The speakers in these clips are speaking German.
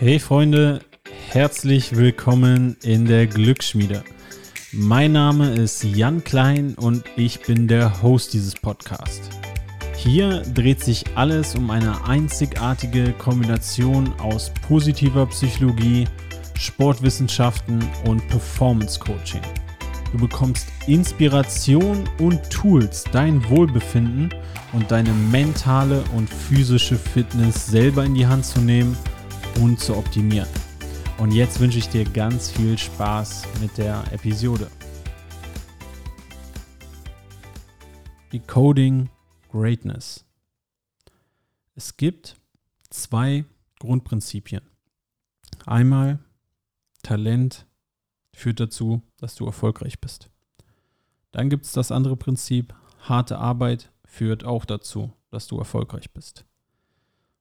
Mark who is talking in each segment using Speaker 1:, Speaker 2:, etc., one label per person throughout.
Speaker 1: Hey Freunde, herzlich willkommen in der Glücksschmiede. Mein Name ist Jan Klein und ich bin der Host dieses Podcasts. Hier dreht sich alles um eine einzigartige Kombination aus positiver Psychologie, Sportwissenschaften und Performance Coaching. Du bekommst Inspiration und Tools, dein Wohlbefinden und deine mentale und physische Fitness selber in die Hand zu nehmen – und zu optimieren. Und jetzt wünsche ich dir ganz viel Spaß mit der Episode. Decoding Greatness. Es gibt zwei Grundprinzipien. Einmal, Talent führt dazu, dass du erfolgreich bist. Dann gibt es das andere Prinzip, harte Arbeit führt auch dazu, dass du erfolgreich bist.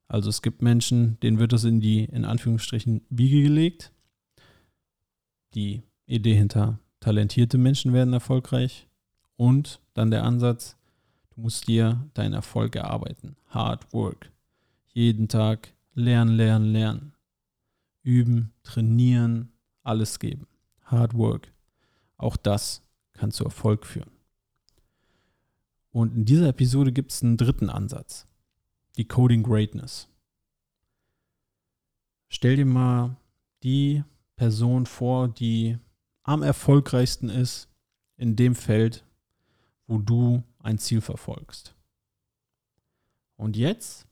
Speaker 1: Also es gibt Menschen, denen wird das in die, in Anführungsstrichen, Wiege gelegt. Die Idee hinter talentierte Menschen werden erfolgreich. Und dann der Ansatz, du musst dir deinen Erfolg erarbeiten. Hard Work. Jeden Tag lernen, lernen, lernen. Üben, trainieren, alles geben. Hard Work. Auch das kann zu Erfolg führen. Und in dieser Episode gibt es einen dritten Ansatz. Decoding Greatness. Stell dir mal die Person vor, die am erfolgreichsten ist in dem Feld, wo du ein Ziel verfolgst. Und jetzt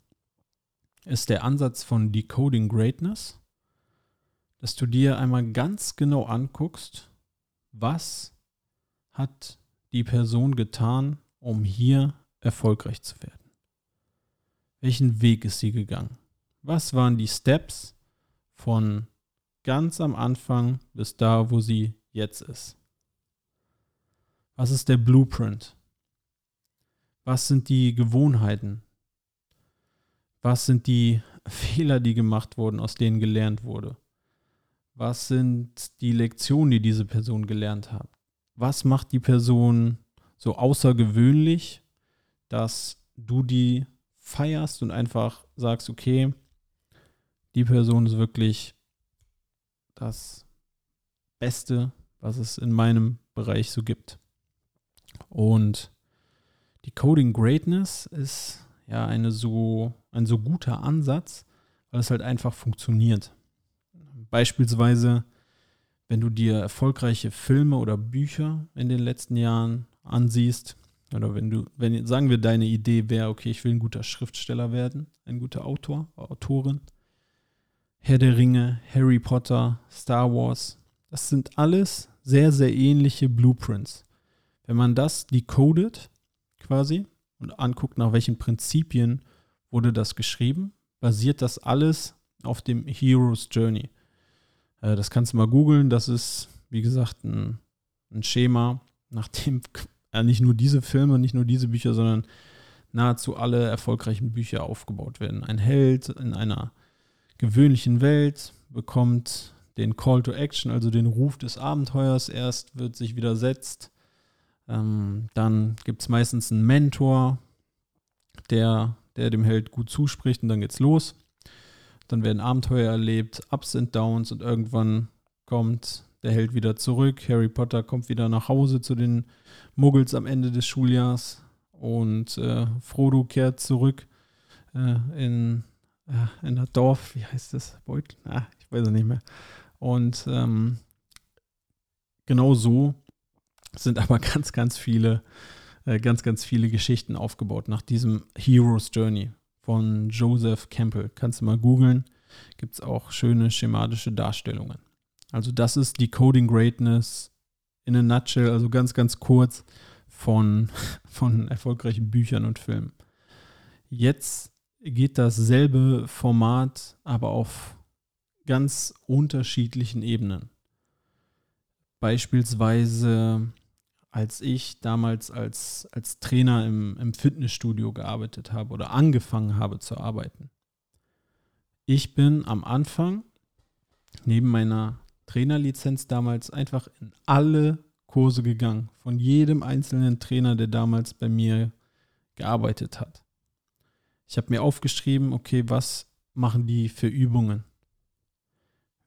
Speaker 1: ist der Ansatz von Decoding Greatness, dass du dir einmal ganz genau anguckst, was hat die Person getan, um hier erfolgreich zu werden. Welchen Weg ist sie gegangen? Was waren die Steps von ganz am Anfang bis da, wo sie jetzt ist? Was ist der Blueprint? Was sind die Gewohnheiten? Was sind die Fehler, die gemacht wurden, aus denen gelernt wurde? Was sind die Lektionen, die diese Person gelernt hat? Was macht die Person so außergewöhnlich, dass du die feierst und einfach sagst, okay, die Person ist wirklich das Beste, was es in meinem Bereich so gibt. Und die Coding Greatness ist ja eine so, ein so guter Ansatz, weil es halt einfach funktioniert. Beispielsweise, wenn du dir erfolgreiche Filme oder Bücher in den letzten Jahren ansiehst, oder wenn du, wenn, sagen wir, deine Idee wäre, okay, ich will ein guter Schriftsteller werden, ein guter Autor, Autorin. Herr der Ringe, Harry Potter, Star Wars, das sind alles sehr, sehr ähnliche Blueprints. Wenn man das decodet, quasi, und anguckt, nach welchen Prinzipien wurde das geschrieben, basiert das alles auf dem Hero's Journey. Äh, das kannst du mal googeln. Das ist, wie gesagt, ein, ein Schema, nach dem ja, nicht nur diese Filme, nicht nur diese Bücher, sondern nahezu alle erfolgreichen Bücher aufgebaut werden. Ein Held in einer gewöhnlichen Welt bekommt den Call to Action, also den Ruf des Abenteuers erst, wird sich widersetzt. Ähm, dann gibt es meistens einen Mentor, der, der dem Held gut zuspricht und dann geht's los. Dann werden Abenteuer erlebt, Ups und Downs und irgendwann kommt der Held wieder zurück. Harry Potter kommt wieder nach Hause zu den Muggels am Ende des Schuljahrs und äh, Frodo kehrt zurück äh, in, äh, in das Dorf, wie heißt das? Beutel? Ah, ich weiß es nicht mehr. Und ähm, genau so sind aber ganz, ganz viele, äh, ganz, ganz viele Geschichten aufgebaut nach diesem Hero's Journey von Joseph Campbell. Kannst du mal googeln. Gibt es auch schöne schematische Darstellungen. Also das ist Decoding Greatness in a nutshell, also ganz, ganz kurz von, von erfolgreichen Büchern und Filmen. Jetzt geht dasselbe Format aber auf ganz unterschiedlichen Ebenen. Beispielsweise, als ich damals als, als Trainer im, im Fitnessstudio gearbeitet habe oder angefangen habe zu arbeiten. Ich bin am Anfang neben meiner Trainerlizenz damals einfach in alle Kurse gegangen. Von jedem einzelnen Trainer, der damals bei mir gearbeitet hat. Ich habe mir aufgeschrieben, okay, was machen die für Übungen?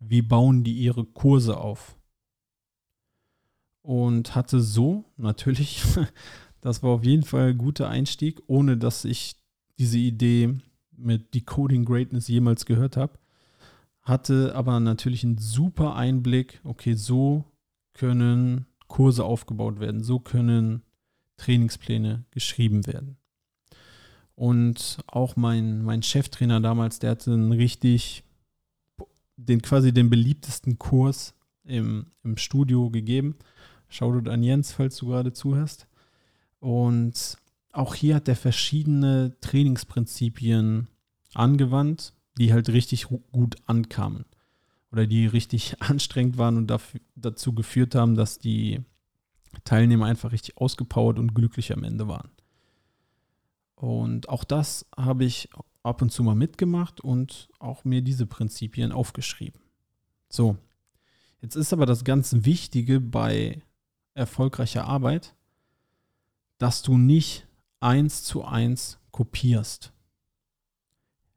Speaker 1: wie bauen die ihre Kurse auf. Und hatte so natürlich, das war auf jeden Fall ein guter Einstieg, ohne dass ich diese Idee mit Decoding Greatness jemals gehört habe, hatte aber natürlich einen super Einblick, okay, so können Kurse aufgebaut werden, so können Trainingspläne geschrieben werden. Und auch mein, mein Cheftrainer damals, der hatte einen richtig, den quasi den beliebtesten Kurs im, im Studio gegeben. Shoutout an Jens, falls du gerade zuhörst. Und auch hier hat er verschiedene Trainingsprinzipien angewandt, die halt richtig gut ankamen. Oder die richtig anstrengend waren und dafür, dazu geführt haben, dass die Teilnehmer einfach richtig ausgepowert und glücklich am Ende waren. Und auch das habe ich ab und zu mal mitgemacht und auch mir diese Prinzipien aufgeschrieben. So, jetzt ist aber das ganz Wichtige bei erfolgreicher Arbeit, dass du nicht eins zu eins kopierst.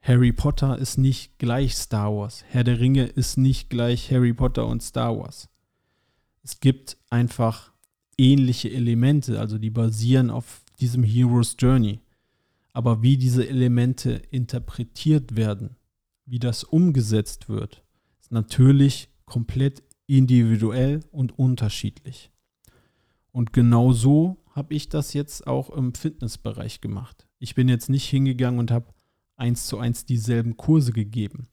Speaker 1: Harry Potter ist nicht gleich Star Wars. Herr der Ringe ist nicht gleich Harry Potter und Star Wars. Es gibt einfach ähnliche Elemente, also die basieren auf diesem Hero's Journey. Aber wie diese Elemente interpretiert werden, wie das umgesetzt wird, ist natürlich komplett individuell und unterschiedlich. Und genau so habe ich das jetzt auch im Fitnessbereich gemacht. Ich bin jetzt nicht hingegangen und habe eins zu eins dieselben Kurse gegeben.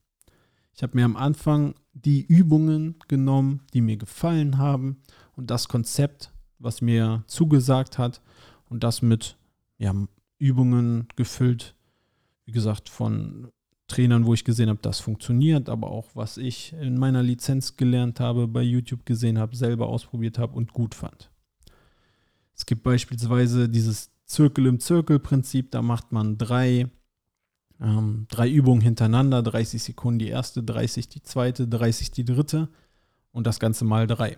Speaker 1: Ich habe mir am Anfang die Übungen genommen, die mir gefallen haben und das Konzept, was mir zugesagt hat und das mit ja, Übungen gefüllt, wie gesagt, von Trainern, wo ich gesehen habe, das funktioniert, aber auch was ich in meiner Lizenz gelernt habe, bei YouTube gesehen habe, selber ausprobiert habe und gut fand. Es gibt beispielsweise dieses Zirkel im Zirkel-Prinzip, da macht man drei, ähm, drei Übungen hintereinander, 30 Sekunden die erste, 30 die zweite, 30 die dritte und das Ganze mal drei.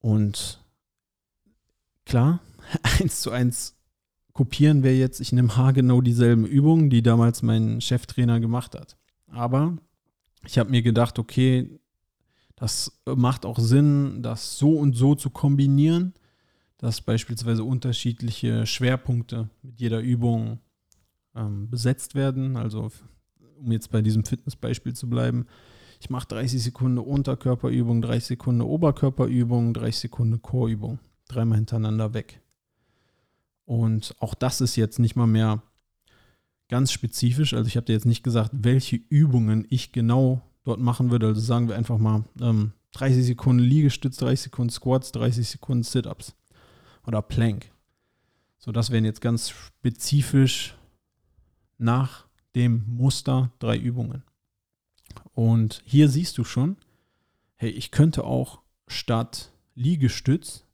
Speaker 1: Und klar, eins zu eins kopieren wäre jetzt, ich nehme haargenau dieselben Übungen, die damals mein Cheftrainer gemacht hat. Aber ich habe mir gedacht, okay, das macht auch Sinn, das so und so zu kombinieren, dass beispielsweise unterschiedliche Schwerpunkte mit jeder Übung ähm, besetzt werden. Also um jetzt bei diesem Fitnessbeispiel zu bleiben, ich mache 30 Sekunden Unterkörperübung, 30 Sekunden Oberkörperübung, 30 Sekunden Chorübung, dreimal hintereinander weg. Und auch das ist jetzt nicht mal mehr ganz spezifisch. Also ich habe dir jetzt nicht gesagt, welche Übungen ich genau dort machen würde. Also sagen wir einfach mal ähm, 30 Sekunden Liegestütz, 30 Sekunden Squats, 30 Sekunden Sit-Ups oder Plank. So, das wären jetzt ganz spezifisch nach dem Muster drei Übungen. Und hier siehst du schon, hey, ich könnte auch statt Liegestütz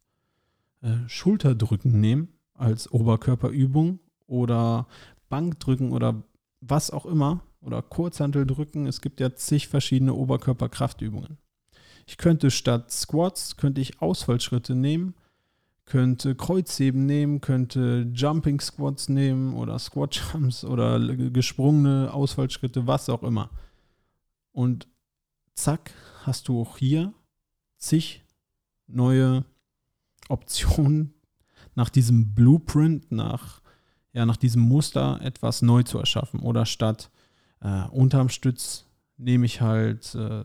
Speaker 1: äh, Schulterdrücken nehmen als Oberkörperübung oder Bankdrücken oder was auch immer oder Kurzhantel drücken. Es gibt ja zig verschiedene Oberkörperkraftübungen. Ich könnte statt Squats, könnte ich Ausfallschritte nehmen, könnte Kreuzheben nehmen, könnte Jumping Squats nehmen oder Squat Jumps oder gesprungene Ausfallschritte, was auch immer. Und zack, hast du auch hier zig neue Optionen nach diesem Blueprint, nach, ja, nach diesem Muster etwas neu zu erschaffen. Oder statt äh, unterm Stütz nehme ich halt äh,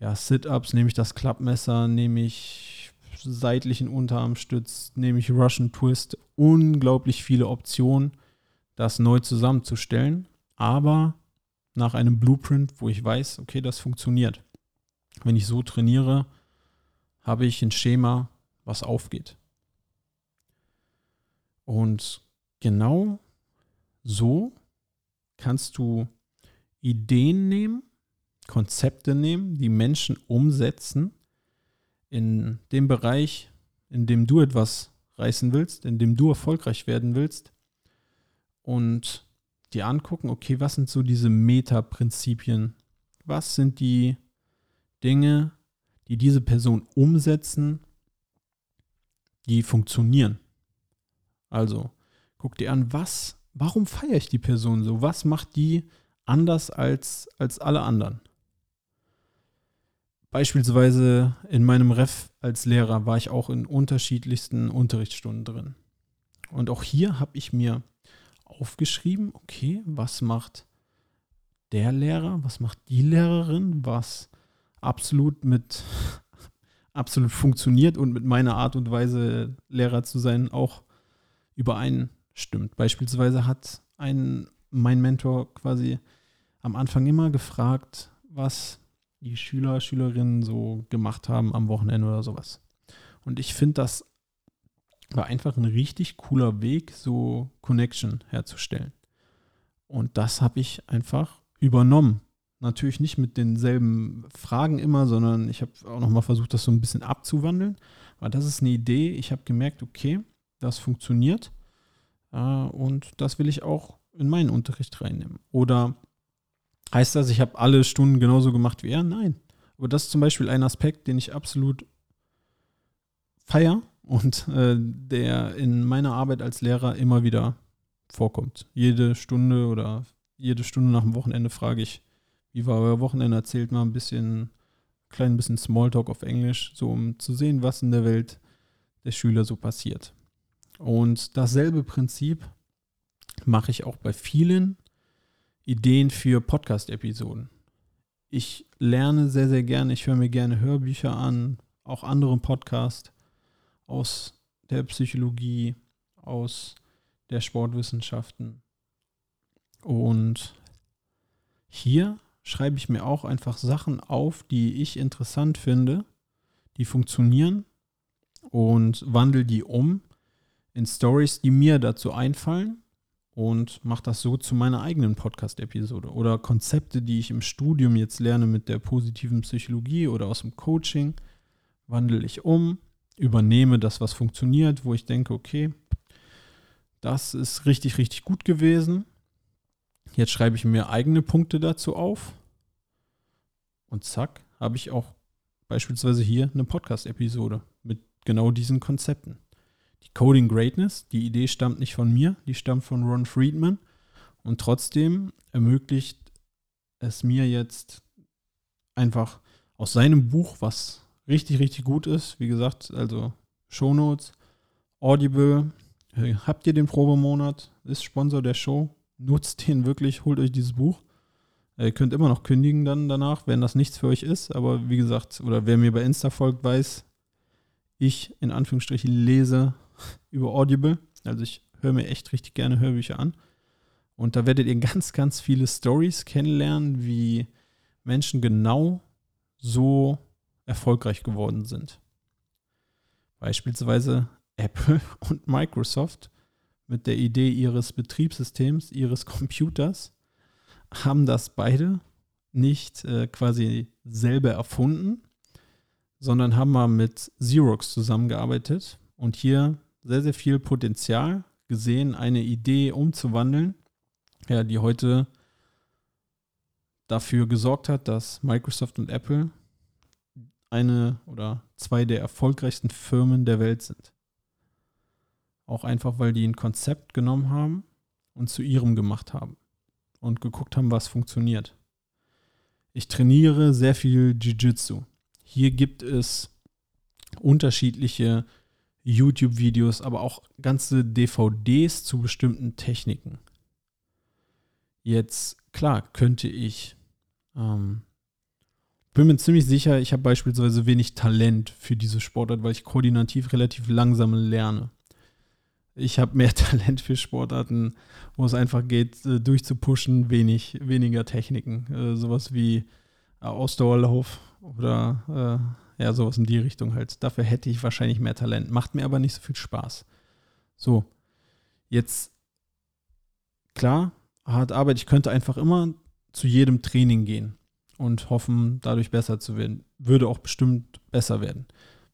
Speaker 1: ja, Sit-Ups, nehme ich das Klappmesser, nehme ich seitlichen Unterarmstütz, nehme ich Russian Twist. Unglaublich viele Optionen, das neu zusammenzustellen. Aber nach einem Blueprint, wo ich weiß, okay, das funktioniert. Wenn ich so trainiere, habe ich ein Schema, was aufgeht. Und genau so kannst du Ideen nehmen, Konzepte nehmen, die Menschen umsetzen in dem Bereich, in dem du etwas reißen willst, in dem du erfolgreich werden willst und dir angucken, okay, was sind so diese Meta-Prinzipien? Was sind die Dinge, die diese Person umsetzen, die funktionieren? Also, guck dir an, was, warum feiere ich die Person so? Was macht die anders als, als alle anderen. Beispielsweise in meinem Ref als Lehrer war ich auch in unterschiedlichsten Unterrichtsstunden drin. Und auch hier habe ich mir aufgeschrieben, okay, was macht der Lehrer, was macht die Lehrerin, was absolut mit absolut funktioniert und mit meiner Art und Weise Lehrer zu sein auch übereinstimmt. Beispielsweise hat ein mein Mentor quasi am Anfang immer gefragt, was die Schüler, Schülerinnen so gemacht haben am Wochenende oder sowas. Und ich finde, das war einfach ein richtig cooler Weg, so Connection herzustellen. Und das habe ich einfach übernommen. Natürlich nicht mit denselben Fragen immer, sondern ich habe auch nochmal versucht, das so ein bisschen abzuwandeln. Aber das ist eine Idee. Ich habe gemerkt, okay, das funktioniert. Äh, und das will ich auch in meinen Unterricht reinnehmen. Oder heißt das, ich habe alle Stunden genauso gemacht wie er? Nein. Aber das ist zum Beispiel ein Aspekt, den ich absolut feier und äh, der in meiner Arbeit als Lehrer immer wieder vorkommt. Jede Stunde oder jede Stunde nach dem Wochenende frage ich, wie war euer Wochenende? Erzählt mal ein bisschen, klein bisschen Smalltalk auf Englisch, so um zu sehen, was in der Welt der Schüler so passiert. Und dasselbe Prinzip mache ich auch bei vielen Ideen für Podcast-Episoden. Ich lerne sehr, sehr gerne, ich höre mir gerne Hörbücher an, auch andere Podcasts aus der Psychologie, aus der Sportwissenschaften. Und hier schreibe ich mir auch einfach Sachen auf, die ich interessant finde, die funktionieren und wandle die um in Stories, die mir dazu einfallen und mache das so zu meiner eigenen Podcast-Episode oder Konzepte, die ich im Studium jetzt lerne mit der positiven Psychologie oder aus dem Coaching, wandle ich um, übernehme das, was funktioniert, wo ich denke, okay, das ist richtig, richtig gut gewesen. Jetzt schreibe ich mir eigene Punkte dazu auf und zack, habe ich auch beispielsweise hier eine Podcast-Episode mit genau diesen Konzepten die Coding Greatness, die Idee stammt nicht von mir, die stammt von Ron Friedman. Und trotzdem ermöglicht es mir jetzt einfach aus seinem Buch, was richtig, richtig gut ist, wie gesagt, also Shownotes, Audible, äh, habt ihr den Probemonat, ist Sponsor der Show, nutzt den wirklich, holt euch dieses Buch. Ihr könnt immer noch kündigen dann danach, wenn das nichts für euch ist, aber wie gesagt, oder wer mir bei Insta folgt, weiß, ich in Anführungsstrichen lese über Audible. Also ich höre mir echt richtig gerne Hörbücher an. Und da werdet ihr ganz, ganz viele Stories kennenlernen, wie Menschen genau so erfolgreich geworden sind. Beispielsweise Apple und Microsoft mit der Idee ihres Betriebssystems, ihres Computers, haben das beide nicht äh, quasi selber erfunden, sondern haben mal mit Xerox zusammengearbeitet und hier sehr, sehr viel Potenzial gesehen, eine Idee umzuwandeln, ja, die heute dafür gesorgt hat, dass Microsoft und Apple eine oder zwei der erfolgreichsten Firmen der Welt sind. Auch einfach, weil die ein Konzept genommen haben und zu ihrem gemacht haben und geguckt haben, was funktioniert. Ich trainiere sehr viel Jiu-Jitsu. Hier gibt es unterschiedliche YouTube-Videos, aber auch ganze DVDs zu bestimmten Techniken. Jetzt, klar, könnte ich, ähm, bin mir ziemlich sicher, ich habe beispielsweise wenig Talent für diese Sportart, weil ich koordinativ relativ langsam lerne. Ich habe mehr Talent für Sportarten, wo es einfach geht, äh, durchzupushen, wenig, weniger Techniken. Äh, sowas wie äh, Ausdauerlauf oder ja, sowas in die Richtung halt. Dafür hätte ich wahrscheinlich mehr Talent. Macht mir aber nicht so viel Spaß. So, jetzt, klar, hart Arbeit. Ich könnte einfach immer zu jedem Training gehen und hoffen, dadurch besser zu werden. Würde auch bestimmt besser werden.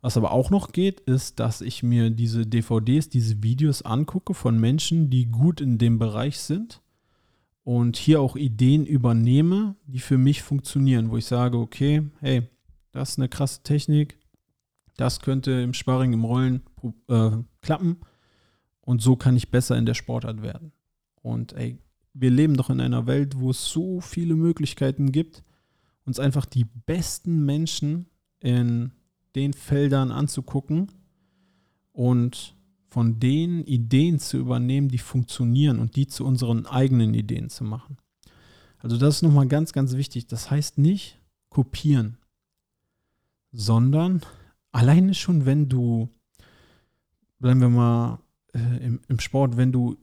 Speaker 1: Was aber auch noch geht, ist, dass ich mir diese DVDs, diese Videos angucke von Menschen, die gut in dem Bereich sind und hier auch Ideen übernehme, die für mich funktionieren, wo ich sage, okay, hey, das ist eine krasse Technik. Das könnte im Sparring, im Rollen äh, klappen. Und so kann ich besser in der Sportart werden. Und ey, wir leben doch in einer Welt, wo es so viele Möglichkeiten gibt. uns einfach die besten Menschen in den Feldern anzugucken und von den Ideen zu übernehmen, die funktionieren und die zu unseren eigenen Ideen zu machen. Also das ist nochmal ganz, ganz wichtig. Das heißt nicht kopieren, sondern alleine schon, wenn du, bleiben wir mal äh, im, im Sport, wenn du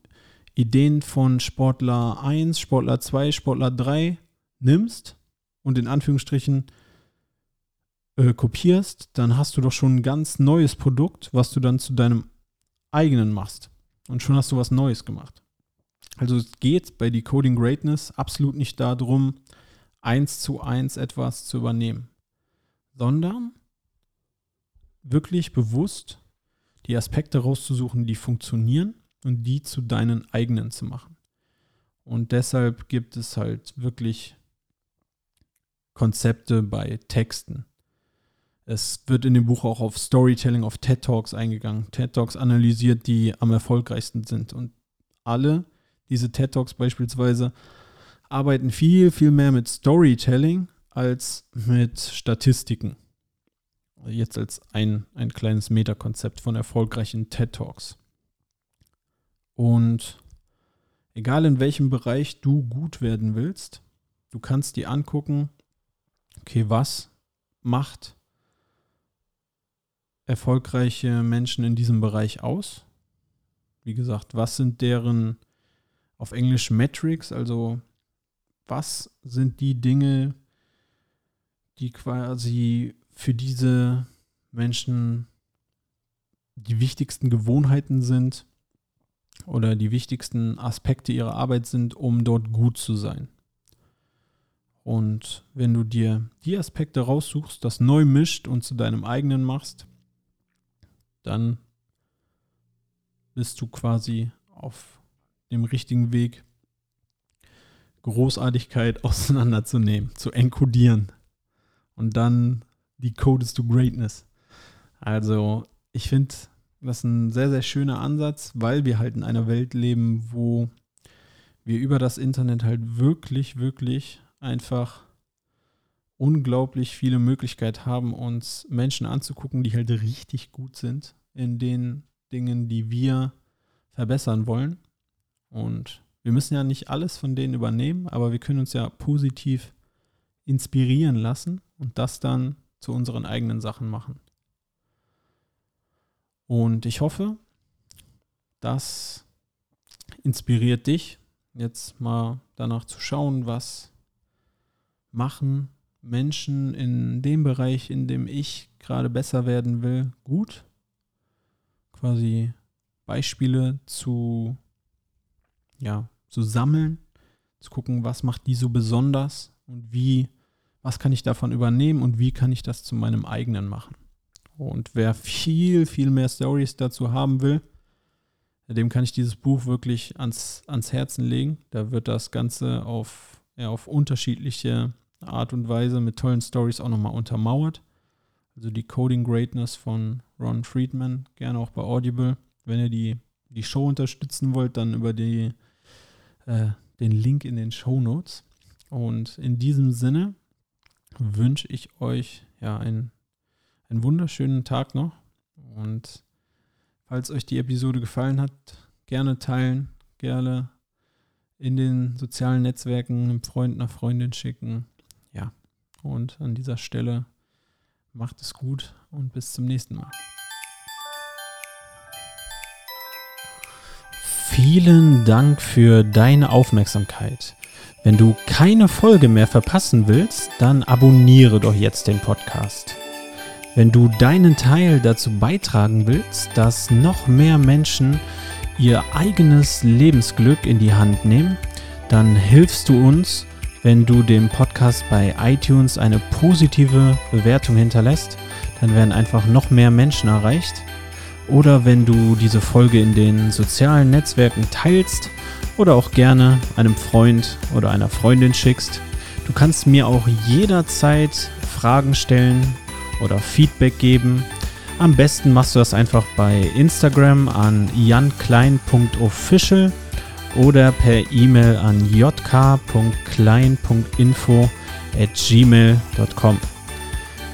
Speaker 1: Ideen von Sportler 1, Sportler 2, Sportler 3 nimmst und in Anführungsstrichen äh, kopierst, dann hast du doch schon ein ganz neues Produkt, was du dann zu deinem eigenen machst. Und schon hast du was Neues gemacht. Also es geht bei Decoding Greatness absolut nicht darum, eins zu eins etwas zu übernehmen, sondern wirklich bewusst die Aspekte rauszusuchen, die funktionieren und die zu deinen eigenen zu machen. Und deshalb gibt es halt wirklich Konzepte bei Texten. Es wird in dem Buch auch auf Storytelling, auf TED Talks eingegangen. TED Talks analysiert, die am erfolgreichsten sind. Und alle diese TED Talks beispielsweise arbeiten viel, viel mehr mit Storytelling als mit Statistiken. Jetzt als ein, ein kleines Metakonzept von erfolgreichen TED Talks. Und egal in welchem Bereich du gut werden willst, du kannst dir angucken, okay, was macht erfolgreiche Menschen in diesem Bereich aus? Wie gesagt, was sind deren auf Englisch Metrics, also was sind die Dinge, die quasi für diese Menschen die wichtigsten Gewohnheiten sind oder die wichtigsten Aspekte ihrer Arbeit sind, um dort gut zu sein. Und wenn du dir die Aspekte raussuchst, das neu mischt und zu deinem eigenen machst, dann bist du quasi auf dem richtigen Weg, Großartigkeit auseinanderzunehmen, zu enkodieren. Und dann die Codes to Greatness. Also, ich finde das ist ein sehr, sehr schöner Ansatz, weil wir halt in einer Welt leben, wo wir über das Internet halt wirklich, wirklich einfach unglaublich viele Möglichkeiten haben, uns Menschen anzugucken, die halt richtig gut sind in den Dingen, die wir verbessern wollen. Und wir müssen ja nicht alles von denen übernehmen, aber wir können uns ja positiv inspirieren lassen und das dann zu unseren eigenen Sachen machen. Und ich hoffe, das inspiriert dich, jetzt mal danach zu schauen, was machen Menschen in dem Bereich, in dem ich gerade besser werden will, gut. Quasi Beispiele zu, ja, zu sammeln, zu gucken, was macht die so besonders und wie, was kann ich davon übernehmen und wie kann ich das zu meinem eigenen machen. Und wer viel, viel mehr Stories dazu haben will, dem kann ich dieses Buch wirklich ans, ans Herzen legen. Da wird das Ganze auf, ja, auf unterschiedliche Art und Weise mit tollen Stories auch nochmal untermauert. Also die Coding Greatness von Ron Friedman, gerne auch bei Audible. Wenn ihr die, die Show unterstützen wollt, dann über die, äh, den Link in den Show Notes. Und in diesem Sinne wünsche ich euch ja ein einen wunderschönen Tag noch. Und falls euch die Episode gefallen hat, gerne teilen, gerne in den sozialen Netzwerken einem Freund, einer Freundin schicken. Ja, und an dieser Stelle macht es gut und bis zum nächsten Mal. Vielen Dank für deine Aufmerksamkeit. Wenn du keine Folge mehr verpassen willst, dann abonniere doch jetzt den Podcast. Wenn du deinen Teil dazu beitragen willst, dass noch mehr Menschen ihr eigenes Lebensglück in die Hand nehmen, dann hilfst du uns, wenn du dem Podcast bei iTunes eine positive Bewertung hinterlässt. Dann werden einfach noch mehr Menschen erreicht. Oder wenn du diese Folge in den sozialen Netzwerken teilst oder auch gerne einem Freund oder einer Freundin schickst. Du kannst mir auch jederzeit Fragen stellen, oder Feedback geben. Am besten machst du das einfach bei Instagram an janklein.official oder per E-Mail an jk.klein.info at gmail.com.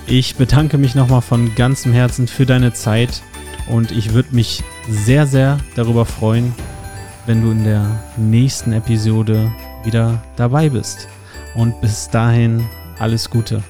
Speaker 1: Ich bedanke mich nochmal von ganzem Herzen für deine Zeit und ich würde mich sehr, sehr darüber freuen, wenn du in der nächsten Episode wieder dabei bist. Und bis dahin alles Gute.